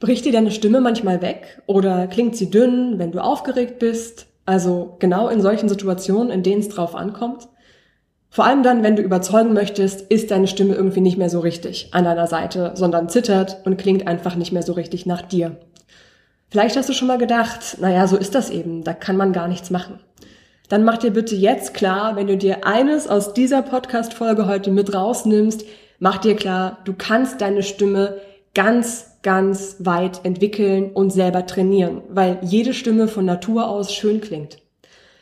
Bricht dir deine Stimme manchmal weg oder klingt sie dünn, wenn du aufgeregt bist? Also genau in solchen Situationen, in denen es drauf ankommt? Vor allem dann, wenn du überzeugen möchtest, ist deine Stimme irgendwie nicht mehr so richtig an deiner Seite, sondern zittert und klingt einfach nicht mehr so richtig nach dir. Vielleicht hast du schon mal gedacht, naja, so ist das eben, da kann man gar nichts machen. Dann mach dir bitte jetzt klar, wenn du dir eines aus dieser Podcast-Folge heute mit rausnimmst, mach dir klar, du kannst deine Stimme ganz, ganz weit entwickeln und selber trainieren, weil jede Stimme von Natur aus schön klingt.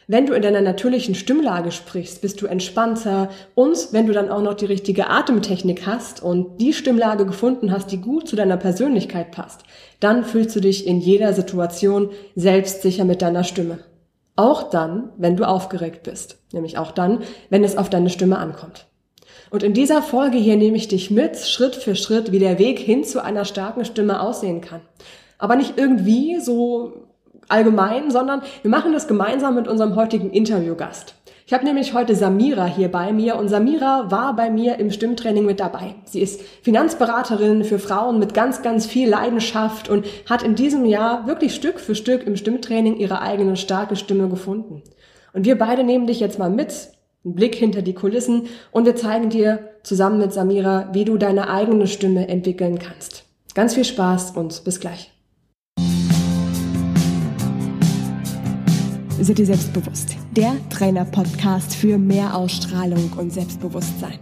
Wenn du in deiner natürlichen Stimmlage sprichst, bist du entspannter und wenn du dann auch noch die richtige Atemtechnik hast und die Stimmlage gefunden hast, die gut zu deiner Persönlichkeit passt, dann fühlst du dich in jeder Situation selbstsicher mit deiner Stimme. Auch dann, wenn du aufgeregt bist, nämlich auch dann, wenn es auf deine Stimme ankommt. Und in dieser Folge hier nehme ich dich mit, Schritt für Schritt, wie der Weg hin zu einer starken Stimme aussehen kann. Aber nicht irgendwie so allgemein, sondern wir machen das gemeinsam mit unserem heutigen Interviewgast. Ich habe nämlich heute Samira hier bei mir und Samira war bei mir im Stimmtraining mit dabei. Sie ist Finanzberaterin für Frauen mit ganz, ganz viel Leidenschaft und hat in diesem Jahr wirklich Stück für Stück im Stimmtraining ihre eigene starke Stimme gefunden. Und wir beide nehmen dich jetzt mal mit, einen Blick hinter die Kulissen und wir zeigen dir zusammen mit Samira, wie du deine eigene Stimme entwickeln kannst. Ganz viel Spaß und bis gleich. Seid ihr selbstbewusst? Der Trainer-Podcast für mehr Ausstrahlung und Selbstbewusstsein.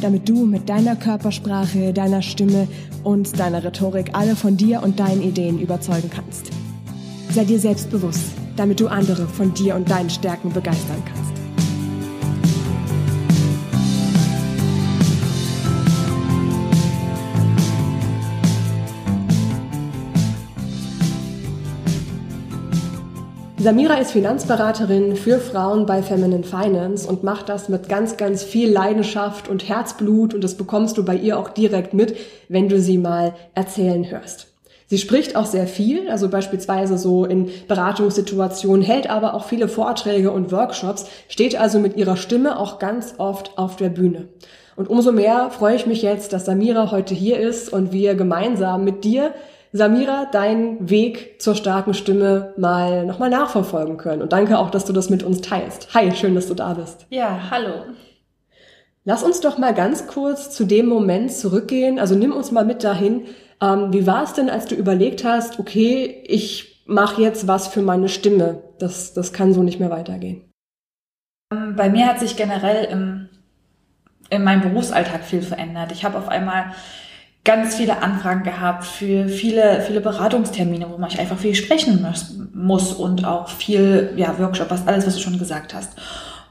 Damit du mit deiner Körpersprache, deiner Stimme und deiner Rhetorik alle von dir und deinen Ideen überzeugen kannst. Sei dir selbstbewusst, damit du andere von dir und deinen Stärken begeistern kannst. Samira ist Finanzberaterin für Frauen bei Feminine Finance und macht das mit ganz, ganz viel Leidenschaft und Herzblut und das bekommst du bei ihr auch direkt mit, wenn du sie mal erzählen hörst. Sie spricht auch sehr viel, also beispielsweise so in Beratungssituationen, hält aber auch viele Vorträge und Workshops, steht also mit ihrer Stimme auch ganz oft auf der Bühne. Und umso mehr freue ich mich jetzt, dass Samira heute hier ist und wir gemeinsam mit dir Samira, deinen Weg zur starken Stimme mal nochmal nachverfolgen können. Und danke auch, dass du das mit uns teilst. Hi, schön, dass du da bist. Ja, hallo. Lass uns doch mal ganz kurz zu dem Moment zurückgehen. Also nimm uns mal mit dahin. Ähm, wie war es denn, als du überlegt hast, okay, ich mache jetzt was für meine Stimme. Das, das kann so nicht mehr weitergehen. Ähm, bei mir hat sich generell im, in meinem Berufsalltag viel verändert. Ich habe auf einmal ganz viele Anfragen gehabt für viele, viele Beratungstermine, wo man einfach viel sprechen muss und auch viel, ja, Workshop, was alles, was du schon gesagt hast.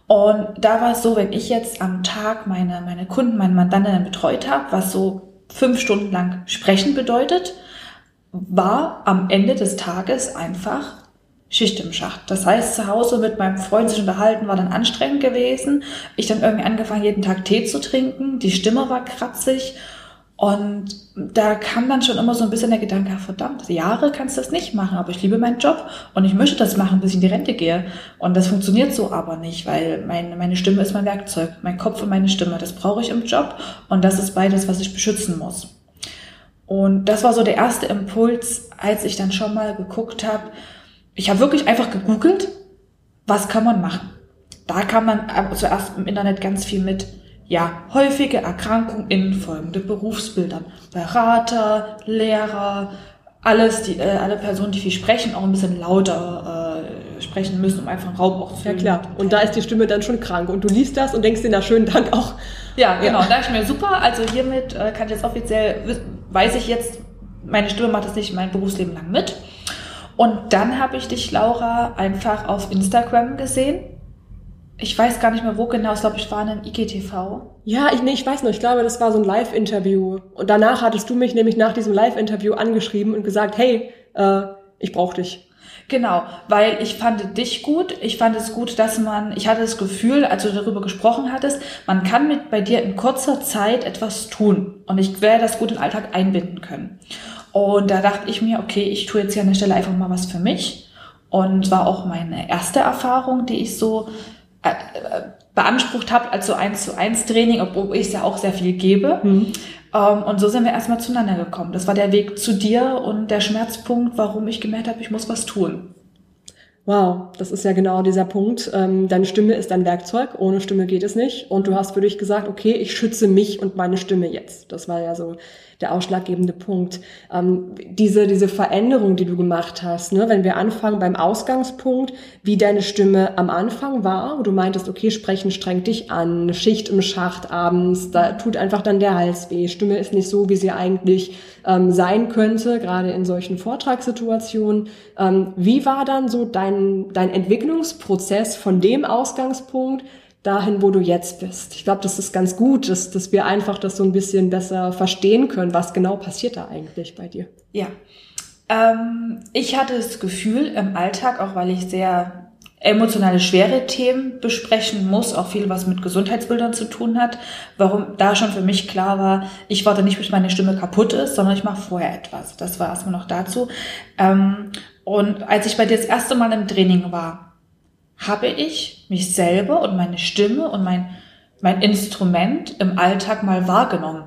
Und da war es so, wenn ich jetzt am Tag meine, meine Kunden, meine Mandantinnen betreut habe, was so fünf Stunden lang sprechen bedeutet, war am Ende des Tages einfach Schicht im Schacht. Das heißt, zu Hause mit meinem Freund sich unterhalten war dann anstrengend gewesen. Ich dann irgendwie angefangen, jeden Tag Tee zu trinken. Die Stimme war kratzig und da kam dann schon immer so ein bisschen der Gedanke, verdammt, Jahre kannst du das nicht machen, aber ich liebe meinen Job und ich möchte das machen, bis ich in die Rente gehe. Und das funktioniert so aber nicht, weil meine, meine Stimme ist mein Werkzeug, mein Kopf und meine Stimme. Das brauche ich im Job und das ist beides, was ich beschützen muss. Und das war so der erste Impuls, als ich dann schon mal geguckt habe. Ich habe wirklich einfach gegoogelt, was kann man machen. Da kann man zuerst im Internet ganz viel mit ja, häufige Erkrankungen in folgenden Berufsbildern. Berater, Lehrer, alles, die, äh, alle Personen, die viel sprechen, auch ein bisschen lauter äh, sprechen müssen, um einfach Raum auch zu Ja klar, und da ist die Stimme dann schon krank und du liest das und denkst dir, na schönen Dank auch. Ja, genau, ja. da ich mir super, also hiermit äh, kann ich jetzt offiziell, weiß ich jetzt, meine Stimme macht das nicht mein Berufsleben lang mit. Und dann habe ich dich, Laura, einfach auf Instagram gesehen ich weiß gar nicht mehr, wo genau, ich glaube, ich war in einem IGTV. Ja, ich, nee, ich weiß noch, ich glaube, das war so ein Live-Interview. Und danach hattest du mich nämlich nach diesem Live-Interview angeschrieben und gesagt, hey, äh, ich brauche dich. Genau, weil ich fand dich gut. Ich fand es gut, dass man, ich hatte das Gefühl, als du darüber gesprochen hattest, man kann mit bei dir in kurzer Zeit etwas tun. Und ich werde das gut in den Alltag einbinden können. Und da dachte ich mir, okay, ich tue jetzt hier an der Stelle einfach mal was für mich. Und war auch meine erste Erfahrung, die ich so äh, beansprucht habe als so eins zu eins Training, obwohl ich es ja auch sehr viel gebe. Mhm. Ähm, und so sind wir erstmal zueinander gekommen. Das war der Weg zu dir und der Schmerzpunkt, warum ich gemerkt habe, ich muss was tun. Wow, das ist ja genau dieser Punkt. Ähm, deine Stimme ist ein Werkzeug, ohne Stimme geht es nicht. Und du hast für dich gesagt, okay, ich schütze mich und meine Stimme jetzt. Das war ja so der ausschlaggebende Punkt. Ähm, diese, diese Veränderung, die du gemacht hast, ne, wenn wir anfangen beim Ausgangspunkt, wie deine Stimme am Anfang war, wo du meintest, okay, sprechen strengt dich an, Schicht im Schacht abends, da tut einfach dann der Hals weh. Stimme ist nicht so, wie sie eigentlich ähm, sein könnte, gerade in solchen Vortragssituationen. Ähm, wie war dann so dein, dein Entwicklungsprozess von dem Ausgangspunkt dahin, wo du jetzt bist. Ich glaube, das ist ganz gut, dass, dass wir einfach das so ein bisschen besser verstehen können, was genau passiert da eigentlich bei dir. Ja. Ähm, ich hatte das Gefühl im Alltag, auch weil ich sehr emotionale, schwere Themen besprechen muss, auch viel, was mit Gesundheitsbildern zu tun hat, warum da schon für mich klar war, ich warte nicht, bis meine Stimme kaputt ist, sondern ich mache vorher etwas. Das war erstmal noch dazu. Ähm, und als ich bei dir das erste Mal im Training war, habe ich mich selber und meine Stimme und mein, mein Instrument im Alltag mal wahrgenommen.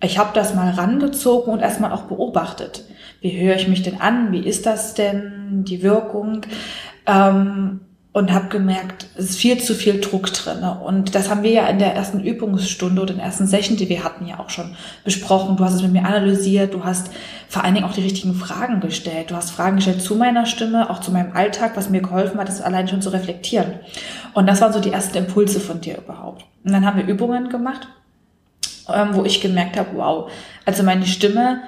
Ich habe das mal rangezogen und erstmal auch beobachtet. Wie höre ich mich denn an? Wie ist das denn? Die Wirkung? Ähm, und habe gemerkt, es ist viel zu viel Druck drin. Und das haben wir ja in der ersten Übungsstunde oder in der ersten Session, die wir hatten, ja auch schon besprochen. Du hast es mit mir analysiert, du hast vor allen Dingen auch die richtigen Fragen gestellt. Du hast Fragen gestellt zu meiner Stimme, auch zu meinem Alltag, was mir geholfen hat, das allein schon zu reflektieren. Und das waren so die ersten Impulse von dir überhaupt. Und dann haben wir Übungen gemacht, ähm, wo ich gemerkt habe, wow, also meine Stimme,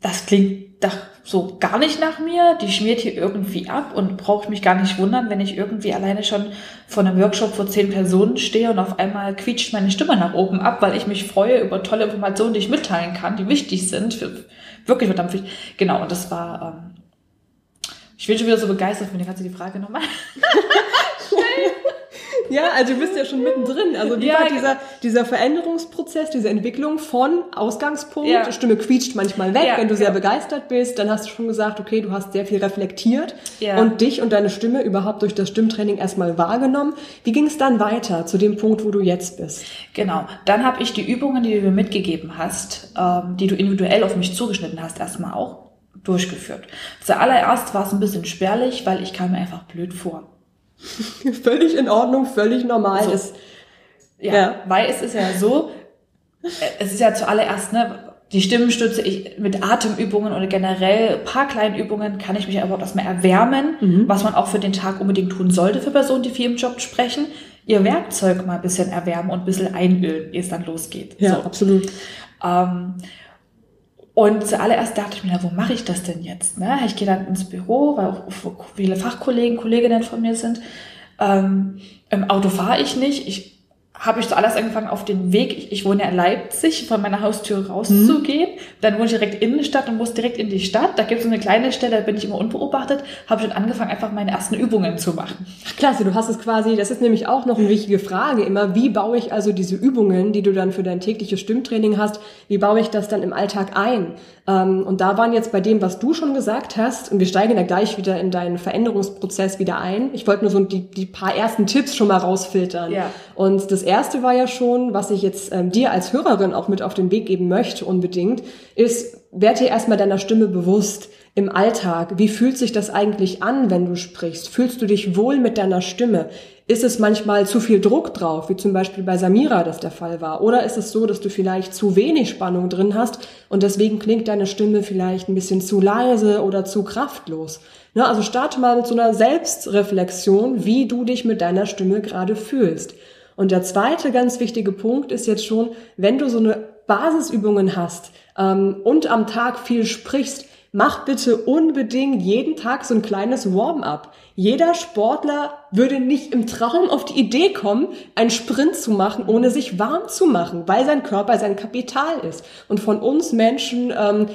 das klingt doch so gar nicht nach mir, die schmiert hier irgendwie ab und braucht mich gar nicht wundern, wenn ich irgendwie alleine schon vor einem Workshop vor zehn Personen stehe und auf einmal quietscht meine Stimme nach oben ab, weil ich mich freue über tolle Informationen, die ich mitteilen kann, die wichtig sind, für, wirklich verdammt wichtig. Genau, und das war, ähm, ich bin schon wieder so begeistert, von dir kannst du die Frage nochmal stellen. Ja, also du bist ja schon mittendrin. Also wie ja, war dieser, dieser Veränderungsprozess, diese Entwicklung von Ausgangspunkt, ja. Stimme quietscht manchmal weg, ja, wenn du sehr begeistert bist, dann hast du schon gesagt, okay, du hast sehr viel reflektiert und dich und deine Stimme überhaupt durch das Stimmtraining erstmal wahrgenommen. Wie ging es dann weiter zu dem Punkt, wo du jetzt bist? Genau, dann habe ich die Übungen, die du mir mitgegeben hast, ähm, die du individuell auf mich zugeschnitten hast, erstmal auch durchgeführt. Zuallererst war es ein bisschen spärlich, weil ich kam mir einfach blöd vor. völlig in Ordnung, völlig normal so. ist. Ja, ja, weil es ist ja so, äh, es ist ja zuallererst, ne, die Stimmenstütze, ich, mit Atemübungen oder generell paar kleinen Übungen kann ich mich aber erstmal erwärmen, mhm. was man auch für den Tag unbedingt tun sollte für Personen, die viel im Job sprechen. Ihr Werkzeug mal ein bisschen erwärmen und ein bisschen einölen, ehe es dann losgeht. Ja, so. absolut. Ähm, und zuallererst dachte ich mir, na, wo mache ich das denn jetzt? Ne? Ich gehe dann ins Büro, weil auch viele Fachkollegen, Kolleginnen von mir sind. Ähm, Im Auto fahre ich nicht. Ich habe ich zuallererst angefangen, auf den Weg, ich, ich wohne ja in Leipzig, von meiner Haustür rauszugehen. Mhm. Dann wohne ich direkt in die Stadt und muss direkt in die Stadt. Da gibt es so eine kleine Stelle, da bin ich immer unbeobachtet. Habe schon angefangen, einfach meine ersten Übungen zu machen. Ach, klasse, du hast es quasi, das ist nämlich auch noch eine wichtige Frage immer. Wie baue ich also diese Übungen, die du dann für dein tägliches Stimmtraining hast, wie baue ich das dann im Alltag ein? Ähm, und da waren jetzt bei dem, was du schon gesagt hast, und wir steigen da gleich wieder in deinen Veränderungsprozess wieder ein. Ich wollte nur so die, die paar ersten Tipps schon mal rausfiltern. Ja. Und das erste war ja schon, was ich jetzt ähm, dir als Hörerin auch mit auf den Weg geben möchte unbedingt, ist, werd dir erstmal deiner Stimme bewusst im Alltag. Wie fühlt sich das eigentlich an, wenn du sprichst? Fühlst du dich wohl mit deiner Stimme? Ist es manchmal zu viel Druck drauf, wie zum Beispiel bei Samira das der Fall war? Oder ist es so, dass du vielleicht zu wenig Spannung drin hast und deswegen klingt deine Stimme vielleicht ein bisschen zu leise oder zu kraftlos? Ne, also starte mal mit so einer Selbstreflexion, wie du dich mit deiner Stimme gerade fühlst. Und der zweite ganz wichtige Punkt ist jetzt schon, wenn du so eine Basisübungen hast ähm, und am Tag viel sprichst, mach bitte unbedingt jeden Tag so ein kleines Warm-up. Jeder Sportler würde nicht im Traum auf die Idee kommen, einen Sprint zu machen, ohne sich warm zu machen, weil sein Körper sein Kapital ist. Und von uns Menschen ähm,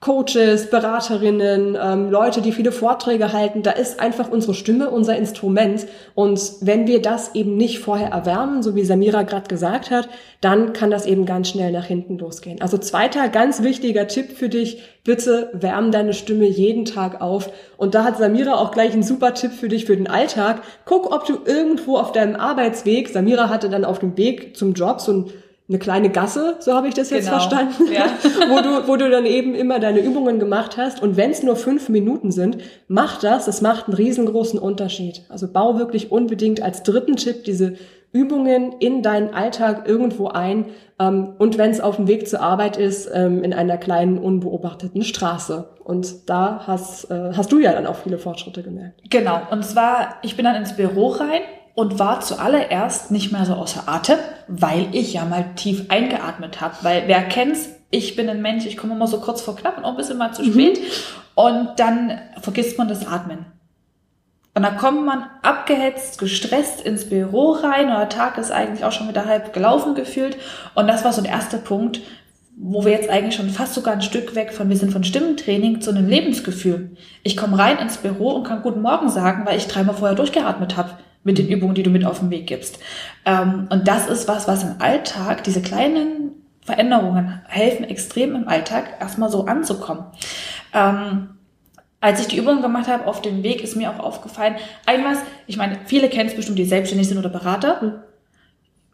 Coaches, Beraterinnen, ähm, Leute, die viele Vorträge halten, da ist einfach unsere Stimme unser Instrument. Und wenn wir das eben nicht vorher erwärmen, so wie Samira gerade gesagt hat, dann kann das eben ganz schnell nach hinten losgehen. Also zweiter ganz wichtiger Tipp für dich, bitte wärm deine Stimme jeden Tag auf. Und da hat Samira auch gleich einen super Tipp für dich für den Alltag. Guck, ob du irgendwo auf deinem Arbeitsweg, Samira hatte dann auf dem Weg zum Job so ein eine kleine Gasse, so habe ich das jetzt Genau, verstanden, ja. wo, du, wo du dann eben immer deine Übungen gemacht hast. Und wenn es nur fünf Minuten sind, mach das. Das macht einen riesengroßen Unterschied. Also bau wirklich unbedingt als dritten Tipp diese Übungen in deinen Alltag irgendwo ein. Ähm, und wenn es auf dem Weg zur Arbeit ist, ähm, in einer kleinen, unbeobachteten Straße. Und da hast, äh, hast du ja dann auch viele Fortschritte gemerkt. Genau. Und zwar, ich bin dann ins Büro rein und war zuallererst nicht mehr so außer Atem, weil ich ja mal tief eingeatmet habe. Weil wer kennt's, ich bin ein Mensch, ich komme immer so kurz vor knapp und auch ein bisschen mal zu spät. Und dann vergisst man das Atmen. Und dann kommt man abgehetzt, gestresst ins Büro rein und der Tag ist eigentlich auch schon wieder halb gelaufen gefühlt. Und das war so der erste Punkt, wo wir jetzt eigentlich schon fast sogar ein Stück weg von, wir sind von Stimmentraining zu einem Lebensgefühl. Ich komme rein ins Büro und kann Guten Morgen sagen, weil ich dreimal vorher durchgeatmet habe mit den Übungen, die du mit auf den Weg gibst. Ähm, und das ist was, was im Alltag, diese kleinen Veränderungen helfen extrem im Alltag, erstmal so anzukommen. Ähm, als ich die Übungen gemacht habe auf dem Weg, ist mir auch aufgefallen, einmal, ich meine, viele kennen es bestimmt, die selbstständig sind oder Berater.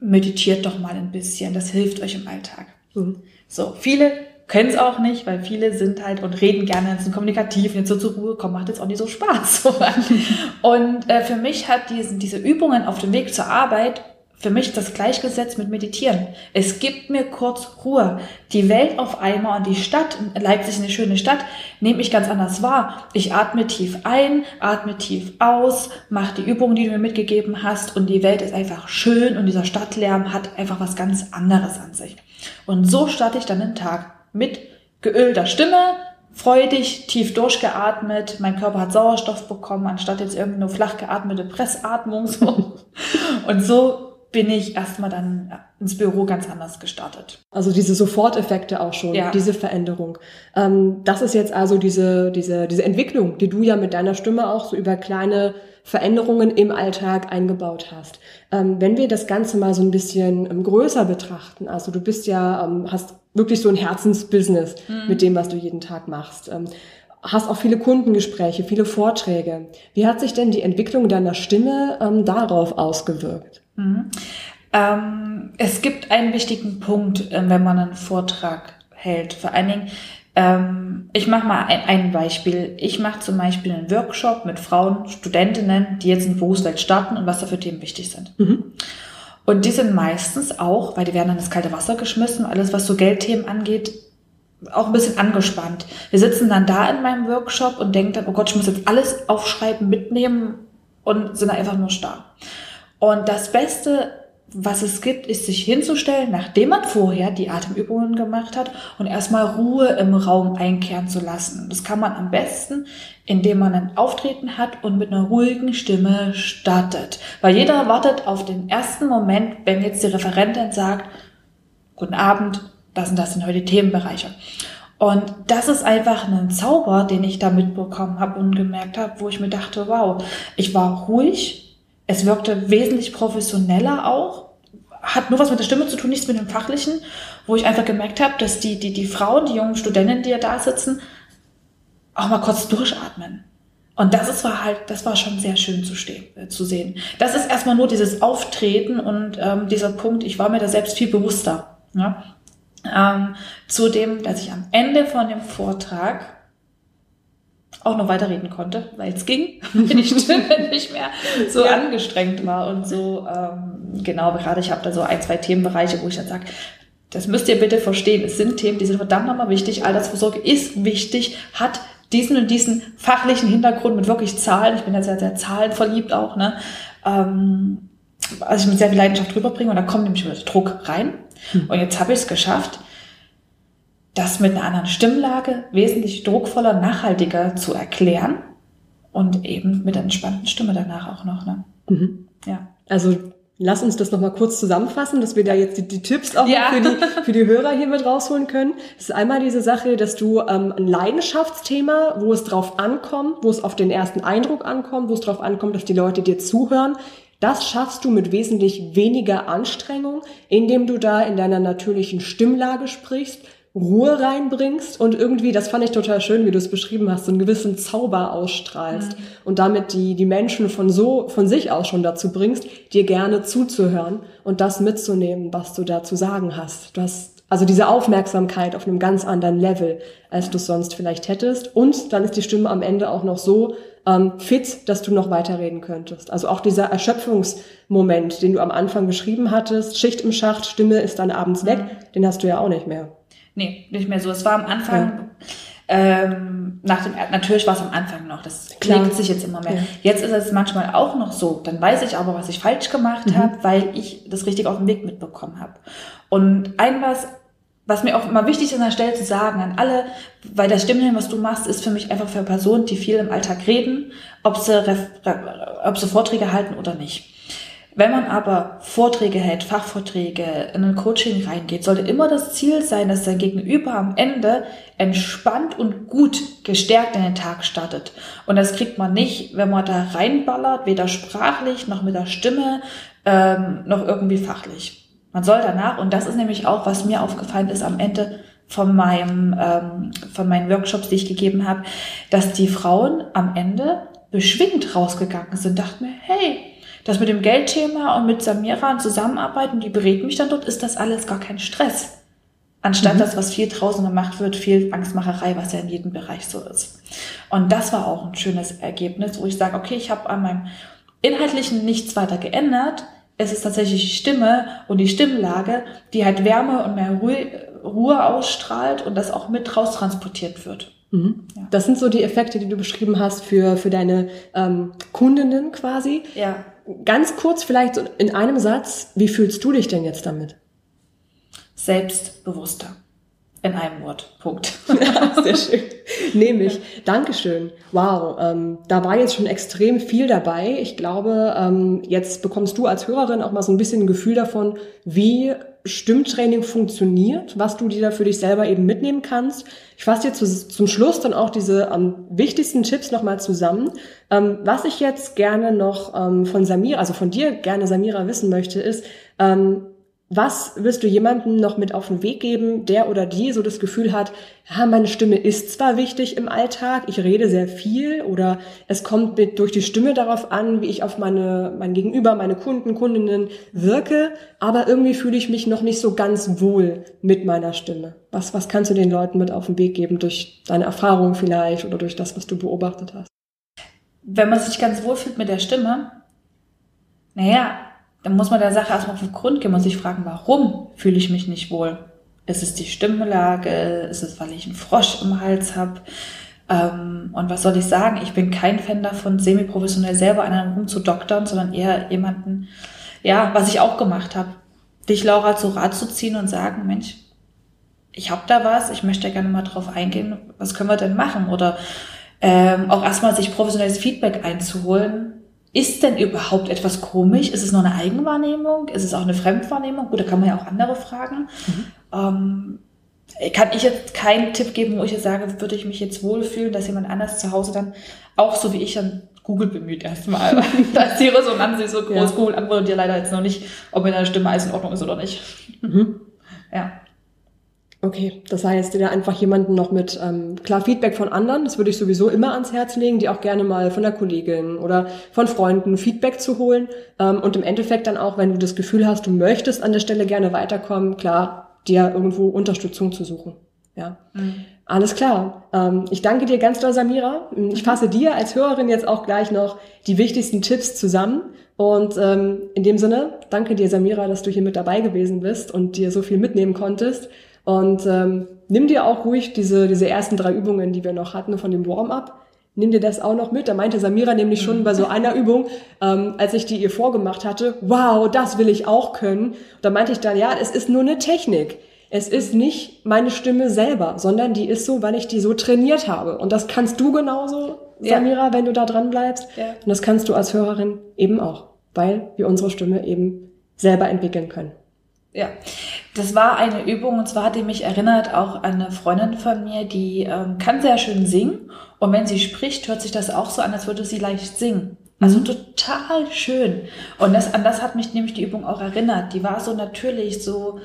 Meditiert doch mal ein bisschen, das hilft euch im Alltag. Mhm. So, viele können es auch nicht, weil viele sind halt und reden gerne, sind kommunikativ, jetzt so zur Ruhe kommen, macht jetzt auch nicht so Spaß. Und äh, für mich hat diesen, diese Übungen auf dem Weg zur Arbeit für mich das gleichgesetzt mit Meditieren. Es gibt mir kurz Ruhe. Die Welt auf einmal und die Stadt, Leipzig ist eine schöne Stadt, nehme ich ganz anders wahr. Ich atme tief ein, atme tief aus, mache die Übungen, die du mir mitgegeben hast und die Welt ist einfach schön und dieser Stadtlärm hat einfach was ganz anderes an sich. Und so starte ich dann den Tag mit geölter Stimme, freudig, tief durchgeatmet. Mein Körper hat Sauerstoff bekommen, anstatt jetzt irgendeine flach geatmete Pressatmung. So. Und so bin ich erstmal dann ins Büro ganz anders gestartet. Also diese Soforteffekte auch schon, Ja. diese Veränderung. Ähm, das ist jetzt also diese, diese, diese Entwicklung, die du ja mit deiner Stimme auch so über kleine Veränderungen im Alltag eingebaut hast. Ähm, wenn wir das Ganze mal so ein bisschen ähm, größer betrachten, also du bist ja, ähm, hast wirklich so ein Herzensbusiness mit dem, was du jeden Tag machst. Ähm, hast auch viele Kundengespräche, viele Vorträge. Wie hat sich denn die Entwicklung deiner Stimme ähm, darauf ausgewirkt? Ähm, es gibt einen wichtigen Punkt, ähm, wenn man einen Vortrag hält. Vor allen Dingen, ähm, ich mache mal ein, ein Beispiel. Ich mache zum Beispiel einen Workshop mit Frauen, Studentinnen, die jetzt in die Berufswelt starten und was da für Themen wichtig sind. Und die sind meistens auch, weil die werden dann ins kalte Wasser geschmissen, alles was so Geldthemen angeht, auch ein bisschen angespannt. Wir sitzen dann da in meinem Workshop und denken dann, oh Gott, ich muss jetzt alles aufschreiben, mitnehmen und sind einfach nur starr. Und das Beste, was es gibt, ist sich hinzustellen, nachdem man vorher die Atemübungen gemacht hat und erstmal Ruhe im Raum einkehren zu lassen. Das kann man am besten, indem man ein Auftreten hat und mit einer ruhigen Stimme startet. Weil jeder wartet auf den ersten Moment, wenn jetzt die Referentin sagt, guten Abend, das und das sind heute Themenbereiche. Und das ist einfach ein Zauber, den ich da mitbekommen habe und gemerkt habe, wo ich mir dachte, wow, ich war ruhig, es wirkte wesentlich professioneller auch, hat nur was mit der Stimme zu tun, nichts mit dem Fachlichen, wo ich einfach gemerkt habe, dass die, die, die Frauen, die jungen Studentinnen, die ja da sitzen, auch mal kurz durchatmen. Und das ist war halt, das war schon sehr schön zu, stehen, äh, zu sehen. Das ist erstmal nur dieses Auftreten und ähm, dieser Punkt, ich war mir da selbst viel bewusster. Ja? Ähm, zudem, dass ich am Ende von dem Vortrag auch noch weiterreden konnte, weil es ging, weil die Stimme nicht mehr so Ja. angestrengt war und so, ähm, genau, gerade ich habe da so ein, zwei Themenbereiche, wo ich dann sage, das müsst ihr bitte verstehen, es sind Themen, die sind verdammt nochmal wichtig, Altersvorsorge ist wichtig, hat diesen und diesen fachlichen Hintergrund mit wirklich Zahlen, ich bin ja sehr, sehr zahlenverliebt auch, ne, ähm, also ich mit sehr viel Leidenschaft rüberbringe. Und da kommt nämlich wieder Druck rein. Und jetzt habe ich es geschafft, das mit einer anderen Stimmlage wesentlich druckvoller, nachhaltiger zu erklären und eben mit einer entspannten Stimme danach auch noch. Ne? Mhm. Ja. Also lass uns das nochmal kurz zusammenfassen, dass wir da jetzt die, die Tipps auch Ja. für, die, für die Hörer hier mit rausholen können. Es ist einmal diese Sache, dass du ähm, ein Leidenschaftsthema, wo es drauf ankommt, wo es auf den ersten Eindruck ankommt, wo es drauf ankommt, dass die Leute dir zuhören, das schaffst du mit wesentlich weniger Anstrengung, indem du da in deiner natürlichen Stimmlage sprichst, Ruhe reinbringst und irgendwie, das fand ich total schön, wie du es beschrieben hast, so einen gewissen Zauber ausstrahlst mhm. und damit die, die Menschen von so, von sich aus schon dazu bringst, dir gerne zuzuhören und das mitzunehmen, was du da zu sagen hast. Du hast also diese Aufmerksamkeit auf einem ganz anderen Level, als du es sonst vielleicht hättest. Und dann ist die Stimme am Ende auch noch so ähm, fit, dass du noch weiterreden könntest. Also auch dieser Erschöpfungsmoment, den du am Anfang beschrieben hattest, Schicht im Schacht, Stimme ist dann abends weg, mhm. den hast du ja auch nicht mehr. Nee, nicht mehr so. Es war am Anfang, ja. ähm, nach dem, natürlich war es am Anfang noch, das klingt sich jetzt immer mehr. Ja. Jetzt ist es manchmal auch noch so. Dann weiß ich aber, was ich falsch gemacht mhm. habe, weil ich das richtig auf dem Weg mitbekommen habe. Und ein was, was mir auch immer wichtig ist an der Stelle zu sagen an alle, weil das Stimmen, was du machst, ist für mich einfach für Personen, die viel im Alltag reden, ob sie, ob sie Vorträge halten oder nicht. Wenn man aber Vorträge hält, Fachvorträge, in ein Coaching reingeht, sollte immer das Ziel sein, dass sein Gegenüber am Ende entspannt und gut gestärkt in den Tag startet. Und das kriegt man nicht, wenn man da reinballert, weder sprachlich noch mit der Stimme, ähm, noch irgendwie fachlich. Man soll danach, und das ist nämlich auch, was mir aufgefallen ist am Ende von meinem, ähm, von meinen Workshops, die ich gegeben habe, dass die Frauen am Ende beschwingt rausgegangen sind, dachten mir, hey, das mit dem Geldthema und mit Samira und Zusammenarbeiten, die berät mich dann dort, ist das alles gar kein Stress. Anstatt mhm. das, was viel draußen gemacht wird, viel Angstmacherei, was ja in jedem Bereich so ist. Und das war auch ein schönes Ergebnis, wo ich sage, okay, ich habe an meinem Inhaltlichen nichts weiter geändert. Es ist tatsächlich die Stimme und die Stimmlage, die halt Wärme und mehr Ruhe, Ruhe ausstrahlt und das auch mit raus transportiert wird. Mhm. Ja. Das sind so die Effekte, die du beschrieben hast für, für deine ähm, Kundinnen quasi. Ja. Ganz kurz vielleicht in einem Satz, wie fühlst du dich denn jetzt damit? Selbstbewusster. In einem Wort. Punkt. sehr schön. Nehme ich. Dankeschön. Wow, ähm, da war jetzt schon extrem viel dabei. Ich glaube, ähm, jetzt bekommst du als Hörerin auch mal so ein bisschen ein Gefühl davon, wie Stimmtraining funktioniert, was du dir da für dich selber eben mitnehmen kannst. Ich fasse dir zu, zum Schluss dann auch diese ähm, wichtigsten Tipps nochmal zusammen. Ähm, was ich jetzt gerne noch ähm, von Samira, also von dir gerne Samira wissen möchte, ist, ähm, was wirst du jemandem noch mit auf den Weg geben, der oder die so das Gefühl hat, ja, meine Stimme ist zwar wichtig im Alltag, ich rede sehr viel oder es kommt mit durch die Stimme darauf an, wie ich auf meine, mein Gegenüber, meine Kunden, Kundinnen wirke, aber irgendwie fühle ich mich noch nicht so ganz wohl mit meiner Stimme. Was, was kannst du den Leuten mit auf den Weg geben durch deine Erfahrung vielleicht oder durch das, was du beobachtet hast? Wenn man sich ganz wohl fühlt mit der Stimme, naja, dann muss man der Sache erstmal auf den Grund gehen und sich fragen, warum fühle ich mich nicht wohl? Ist es die Stimmlage? Ist es, weil ich einen Frosch im Hals habe? Ähm, und was soll ich sagen? Ich bin kein Fan davon, semi-professionell selber an einem rumzudoktern, sondern eher jemanden, ja, was ich auch gemacht habe, dich, Laura, zu Rat zu ziehen und sagen, Mensch, ich habe da was, ich möchte gerne mal drauf eingehen, was können wir denn machen? Oder ähm, auch erstmal sich professionelles Feedback einzuholen, ist denn überhaupt etwas komisch? Ist es nur eine Eigenwahrnehmung? Ist es auch eine Fremdwahrnehmung? Gut, da kann man ja auch andere fragen. Mhm. Ähm, kann ich jetzt keinen Tipp geben, wo ich jetzt sage, würde ich mich jetzt wohlfühlen, dass jemand anders zu Hause dann auch so wie ich dann Google bemüht erstmal. da ist die Resonanz so groß. Ja. Google antwortet dir leider jetzt noch nicht, ob mit deiner Stimme alles in Ordnung ist oder nicht. Mhm. Ja. Okay, das heißt, dir einfach jemanden noch mit ähm, klar Feedback von anderen, das würde ich sowieso immer ans Herz legen, die auch gerne mal von der Kollegin oder von Freunden Feedback zu holen ähm, und im Endeffekt dann auch, wenn du das Gefühl hast, du möchtest an der Stelle gerne weiterkommen, klar, dir irgendwo Unterstützung zu suchen. Ja, mhm. alles klar. Ähm, ich danke dir ganz doll, Samira. Ich fasse dir als Hörerin jetzt auch gleich noch die wichtigsten Tipps zusammen. Und ähm, in dem Sinne, danke dir, Samira, dass du hier mit dabei gewesen bist und dir so viel mitnehmen konntest. Und ähm, nimm dir auch ruhig diese, diese ersten drei Übungen, die wir noch hatten von dem Warm-up. Nimm dir das auch noch mit. Da meinte Samira nämlich schon bei so einer Übung, ähm, als ich die ihr vorgemacht hatte, wow, das will ich auch können. da meinte ich dann, ja, es ist nur eine Technik. Es ist nicht meine Stimme selber, sondern die ist so, weil ich die so trainiert habe. Und das kannst du genauso, Samira, ja. wenn du da dran bleibst. Ja. Und das kannst du als Hörerin eben auch, weil wir unsere Stimme eben selber entwickeln können. Ja, das war eine Übung und zwar hat die mich erinnert auch an eine Freundin von mir, die ähm, kann sehr schön singen und wenn sie spricht, hört sich das auch so an, als würde sie leicht singen. Also mhm. total schön. Und das, an das hat mich nämlich die Übung auch erinnert. Die war so natürlich, so,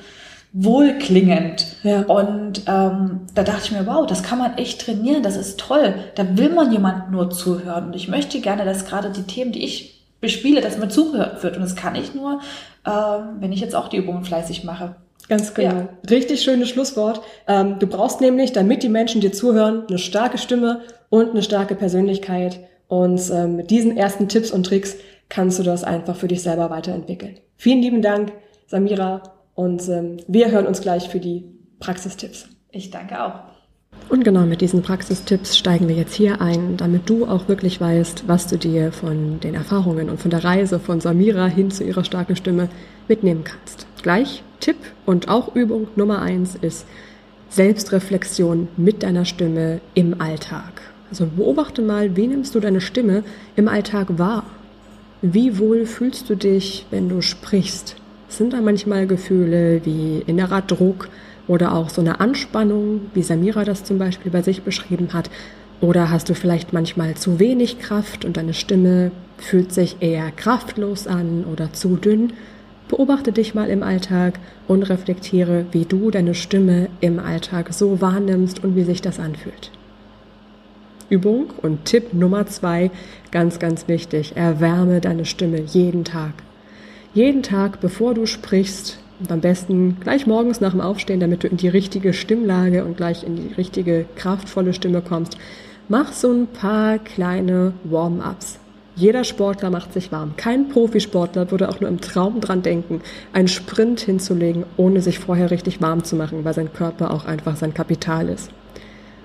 wohlklingend. Ja. Und ähm, da dachte ich mir, wow, das kann man echt trainieren, das ist toll. Da will man jemand nur zuhören. Und ich möchte gerne, dass gerade die Themen, die ich bespiele, dass mir zugehört wird. Und das kann ich nur, ähm, wenn ich jetzt auch die Übungen fleißig mache. Ganz genau. Ja. Richtig schönes Schlusswort. Ähm, du brauchst nämlich, damit die Menschen dir zuhören, eine starke Stimme und eine starke Persönlichkeit. Und ähm, mit diesen ersten Tipps und Tricks kannst du das einfach für dich selber weiterentwickeln. Vielen lieben Dank, Samira. Und ähm, wir hören uns gleich für die Praxistipps. Ich danke auch. Und genau mit diesen Praxistipps steigen wir jetzt hier ein, damit du auch wirklich weißt, was du dir von den Erfahrungen und von der Reise von Samira hin zu ihrer starken Stimme mitnehmen kannst. Gleich Tipp und auch Übung Nummer eins ist Selbstreflexion mit deiner Stimme im Alltag. Also beobachte mal, wie nimmst du deine Stimme im Alltag wahr? Wie wohl fühlst du dich, wenn du sprichst? Sind da manchmal Gefühle wie innerer Druck oder auch so eine Anspannung, wie Samira das zum Beispiel bei sich beschrieben hat? Oder hast du vielleicht manchmal zu wenig Kraft und deine Stimme fühlt sich eher kraftlos an oder zu dünn? Beobachte dich mal im Alltag und reflektiere, wie du deine Stimme im Alltag so wahrnimmst und wie sich das anfühlt. Übung und Tipp Nummer zwei, ganz, ganz wichtig, erwärme deine Stimme jeden Tag. Jeden Tag, bevor du sprichst, und am besten gleich morgens nach dem Aufstehen, damit du in die richtige Stimmlage und gleich in die richtige kraftvolle Stimme kommst, mach so ein paar kleine Warm-ups. Jeder Sportler macht sich warm. Kein Profisportler würde auch nur im Traum dran denken, einen Sprint hinzulegen, ohne sich vorher richtig warm zu machen, weil sein Körper auch einfach sein Kapital ist.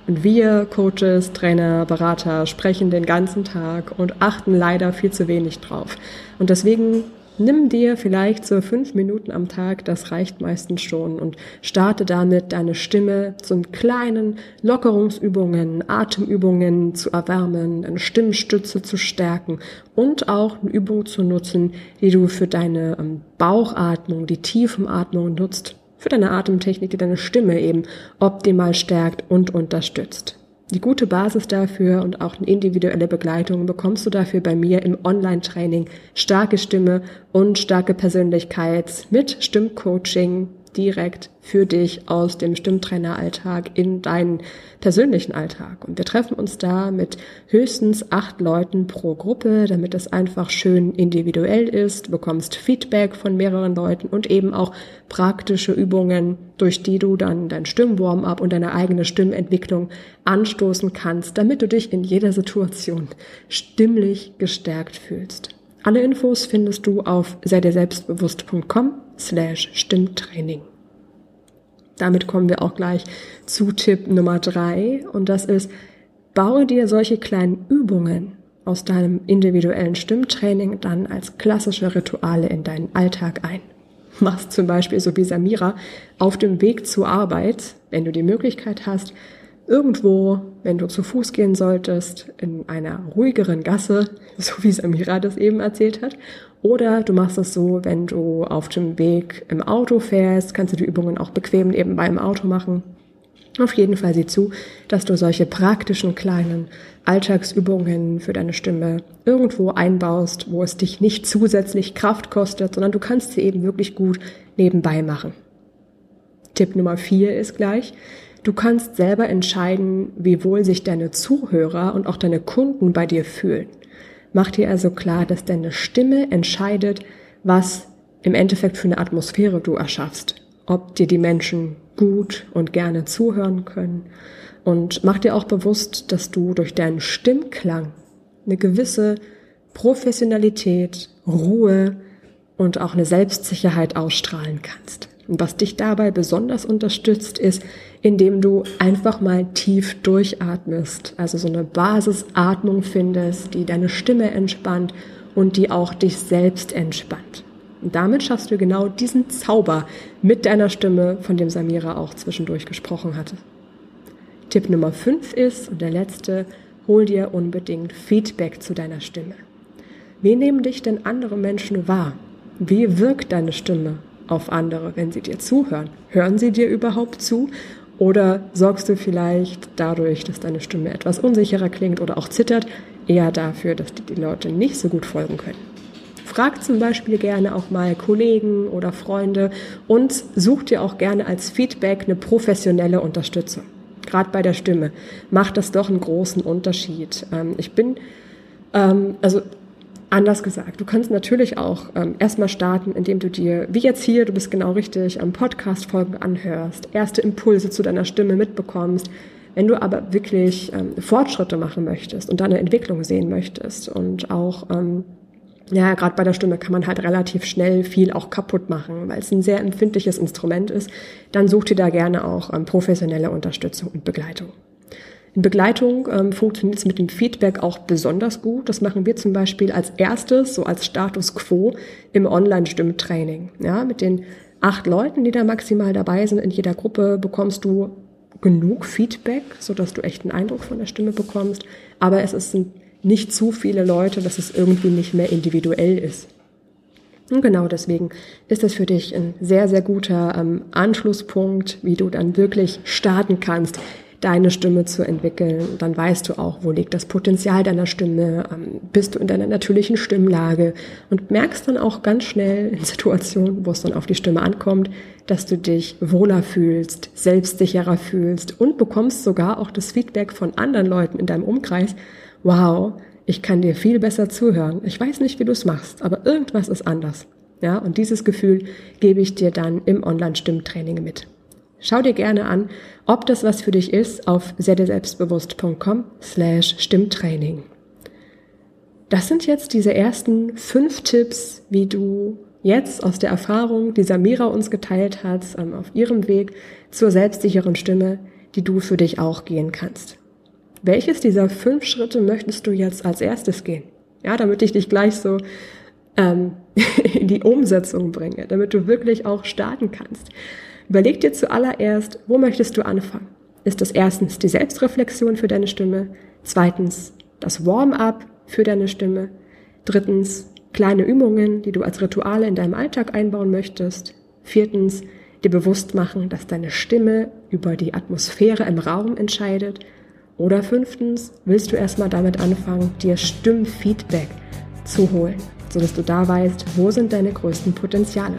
Und wir, Coaches, Trainer, Berater, sprechen den ganzen Tag und achten leider viel zu wenig drauf. Und deswegen nimm dir vielleicht so fünf Minuten am Tag, das reicht meistens schon, und starte damit deine Stimme zu kleinen Lockerungsübungen, Atemübungen zu erwärmen, eine Stimmstütze zu stärken und auch eine Übung zu nutzen, die du für deine ähm, Bauchatmung, die Tiefenatmung nutzt für deine Atemtechnik, die deine Stimme eben optimal stärkt und unterstützt. Die gute Basis dafür und auch eine individuelle Begleitung bekommst du dafür bei mir im Online-Training. Starke Stimme und starke Persönlichkeit mit Stimmcoaching, direkt für dich aus dem Stimmtraineralltag in deinen persönlichen Alltag. Und wir treffen uns da mit höchstens acht Leuten pro Gruppe, damit es einfach schön individuell ist. Du bekommst Feedback von mehreren Leuten und eben auch praktische Übungen, durch die du dann dein Stimmwarm-up und deine eigene Stimmentwicklung anstoßen kannst, damit du dich in jeder Situation stimmlich gestärkt fühlst. Alle Infos findest du auf sei dir selbstbewusst.com slash Stimmtraining. Damit kommen wir auch gleich zu Tipp Nummer drei und das ist, baue dir solche kleinen Übungen aus deinem individuellen Stimmtraining dann als klassische Rituale in deinen Alltag ein. Machst zum Beispiel so wie Samira auf dem Weg zur Arbeit, wenn du die Möglichkeit hast, irgendwo, wenn du zu Fuß gehen solltest, in einer ruhigeren Gasse, so wie Samira das eben erzählt hat. Oder du machst es so, wenn du auf dem Weg im Auto fährst, kannst du die Übungen auch bequem nebenbei im Auto machen. Auf jeden Fall sieh zu, dass du solche praktischen kleinen Alltagsübungen für deine Stimme irgendwo einbaust, wo es dich nicht zusätzlich Kraft kostet, sondern du kannst sie eben wirklich gut nebenbei machen. Tipp Nummer vier ist gleich, Du kannst selber entscheiden, wie wohl sich deine Zuhörer und auch deine Kunden bei dir fühlen. Mach dir also klar, dass deine Stimme entscheidet, was im Endeffekt für eine Atmosphäre du erschaffst. Ob dir die Menschen gut und gerne zuhören können. Und mach dir auch bewusst, dass du durch deinen Stimmklang eine gewisse Professionalität, Ruhe und auch eine Selbstsicherheit ausstrahlen kannst. Was dich dabei besonders unterstützt, ist, indem du einfach mal tief durchatmest, also so eine Basisatmung findest, die deine Stimme entspannt und die auch dich selbst entspannt. Und damit schaffst du genau diesen Zauber mit deiner Stimme, von dem Samira auch zwischendurch gesprochen hatte. Tipp Nummer 5 ist, und der letzte, hol dir unbedingt Feedback zu deiner Stimme. Wie nehmen dich denn andere Menschen wahr? Wie wirkt deine Stimme? Auf andere, wenn sie dir zuhören? Hören sie dir überhaupt zu? Oder sorgst du vielleicht dadurch, dass deine Stimme etwas unsicherer klingt oder auch zittert, eher dafür, dass die, die Leute nicht so gut folgen können? Frag zum Beispiel gerne auch mal Kollegen oder Freunde und such dir auch gerne als Feedback eine professionelle Unterstützung. Gerade bei der Stimme macht das doch einen großen Unterschied. Ähm, ich bin, ähm, also Anders gesagt, du kannst natürlich auch ähm, erstmal starten, indem du dir, wie jetzt hier, du bist genau richtig, am Podcast-Folgen anhörst, erste Impulse zu deiner Stimme mitbekommst. Wenn du aber wirklich ähm, Fortschritte machen möchtest und deine Entwicklung sehen möchtest und auch ähm, ja, gerade bei der Stimme kann man halt relativ schnell viel auch kaputt machen, weil es ein sehr empfindliches Instrument ist. Dann such dir da gerne auch ähm, professionelle Unterstützung und Begleitung. In Begleitung ähm, funktioniert es mit dem Feedback auch besonders gut. Das machen wir zum Beispiel als erstes, so als Status quo im Online-Stimmtraining. Ja, mit den acht Leuten, die da maximal dabei sind in jeder Gruppe, bekommst du genug Feedback, so dass du echt einen Eindruck von der Stimme bekommst. Aber es ist nicht zu viele Leute, dass es irgendwie nicht mehr individuell ist. Und genau deswegen ist das für dich ein sehr, sehr guter ähm, Anschlusspunkt, wie du dann wirklich starten kannst, deine Stimme zu entwickeln. dann weißt du auch, wo liegt das Potenzial deiner Stimme, ähm, bist du in deiner natürlichen Stimmlage und merkst dann auch ganz schnell in Situationen, wo es dann auf die Stimme ankommt, dass du dich wohler fühlst, selbstsicherer fühlst und bekommst sogar auch das Feedback von anderen Leuten in deinem Umkreis. Wow, ich kann dir viel besser zuhören. Ich weiß nicht, wie du es machst, aber irgendwas ist anders. Ja, und dieses Gefühl gebe ich dir dann im Online-Stimmtraining mit. Schau dir gerne an, ob das was für dich ist auf selbstbewusst.com slash Stimmtraining. Das sind jetzt diese ersten fünf Tipps, wie du jetzt aus der Erfahrung, die Samira uns geteilt hat, ähm, auf ihrem Weg zur selbstsicheren Stimme, die du für dich auch gehen kannst. Welches dieser fünf Schritte möchtest du jetzt als erstes gehen? Ja, damit ich dich gleich so ähm, in die Umsetzung bringe, damit du wirklich auch starten kannst. Überleg dir zuallererst, wo möchtest du anfangen? Ist das erstens die Selbstreflexion für deine Stimme? Zweitens das Warm-up für deine Stimme? Drittens kleine Übungen, die du als Rituale in deinem Alltag einbauen möchtest? Viertens dir bewusst machen, dass deine Stimme über die Atmosphäre im Raum entscheidet? Oder fünftens willst du erstmal damit anfangen, dir Stimmfeedback zu holen, sodass du da weißt, wo sind deine größten Potenziale.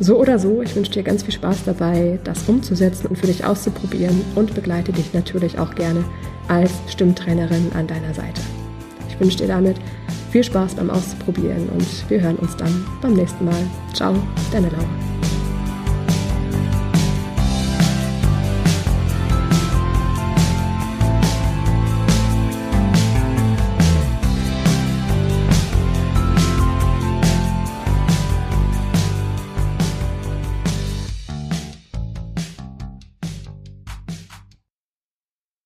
So oder so, ich wünsche dir ganz viel Spaß dabei, das umzusetzen und für dich auszuprobieren und begleite dich natürlich auch gerne als Stimmtrainerin an deiner Seite. Ich wünsche dir damit viel Spaß beim Auszuprobieren und wir hören uns dann beim nächsten Mal. Ciao, deine Laura.